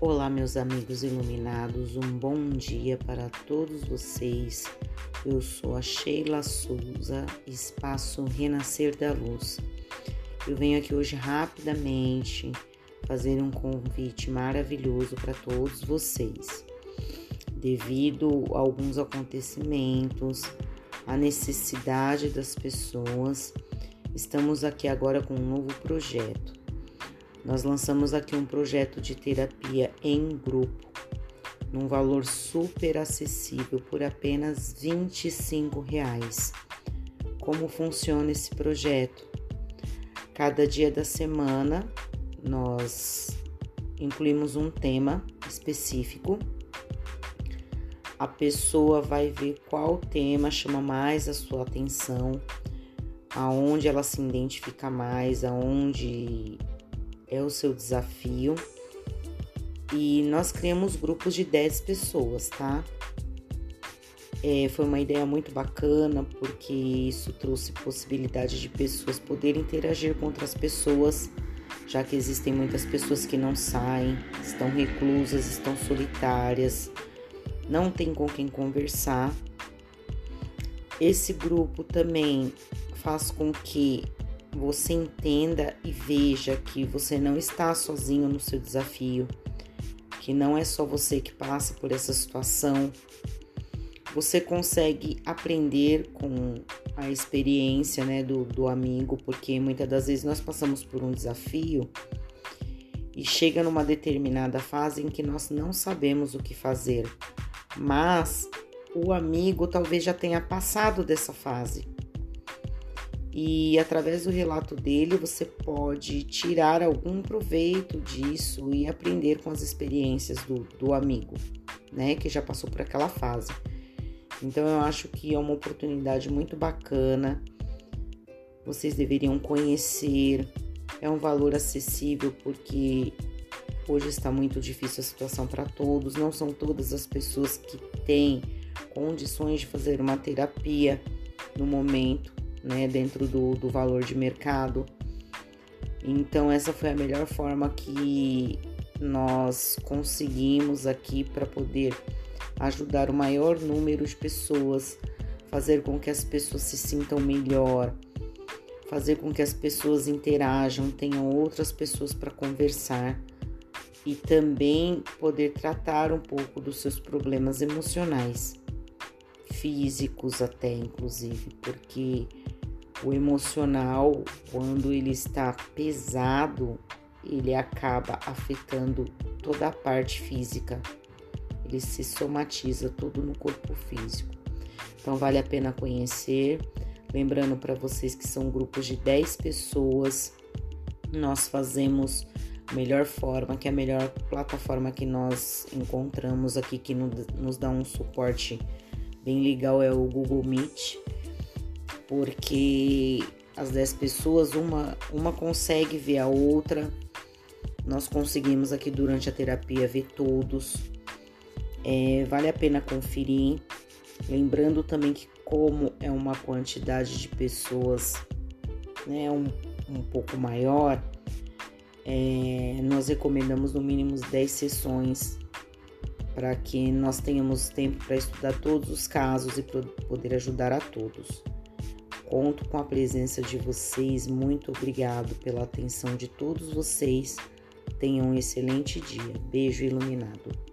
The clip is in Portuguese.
Olá, meus amigos iluminados, um bom dia para todos vocês. Eu sou a Sheila Souza, Espaço Renascer da Luz. Eu venho aqui hoje rapidamente fazer um convite maravilhoso para todos vocês. Devido a alguns acontecimentos, a necessidade das pessoas, estamos aqui agora com um novo projeto nós lançamos aqui um projeto de terapia em grupo, num valor super acessível por apenas 25 reais. Como funciona esse projeto? Cada dia da semana nós incluímos um tema específico. A pessoa vai ver qual tema chama mais a sua atenção, aonde ela se identifica mais, aonde é o seu desafio. E nós criamos grupos de 10 pessoas, tá? É, foi uma ideia muito bacana porque isso trouxe possibilidade de pessoas poderem interagir com outras pessoas, já que existem muitas pessoas que não saem, estão reclusas, estão solitárias, não tem com quem conversar. Esse grupo também faz com que você entenda e veja que você não está sozinho no seu desafio, que não é só você que passa por essa situação. Você consegue aprender com a experiência né, do, do amigo, porque muitas das vezes nós passamos por um desafio e chega numa determinada fase em que nós não sabemos o que fazer, mas o amigo talvez já tenha passado dessa fase e através do relato dele você pode tirar algum proveito disso e aprender com as experiências do, do amigo, né, que já passou por aquela fase. Então eu acho que é uma oportunidade muito bacana. Vocês deveriam conhecer. É um valor acessível porque hoje está muito difícil a situação para todos. Não são todas as pessoas que têm condições de fazer uma terapia no momento né, dentro do, do valor de mercado. Então, essa foi a melhor forma que nós conseguimos aqui para poder ajudar o maior número de pessoas, fazer com que as pessoas se sintam melhor, fazer com que as pessoas interajam, tenham outras pessoas para conversar e também poder tratar um pouco dos seus problemas emocionais, físicos até inclusive, porque o emocional, quando ele está pesado, ele acaba afetando toda a parte física. Ele se somatiza tudo no corpo físico. Então vale a pena conhecer. Lembrando para vocês que são grupos de 10 pessoas. Nós fazemos a melhor forma, que é a melhor plataforma que nós encontramos aqui que nos dá um suporte bem legal é o Google Meet porque as 10 pessoas, uma, uma consegue ver a outra. Nós conseguimos aqui durante a terapia ver todos. É, vale a pena conferir. Lembrando também que, como é uma quantidade de pessoas né, um, um pouco maior, é, nós recomendamos no mínimo 10 sessões para que nós tenhamos tempo para estudar todos os casos e poder ajudar a todos. Conto com a presença de vocês. Muito obrigado pela atenção de todos vocês. Tenham um excelente dia. Beijo iluminado.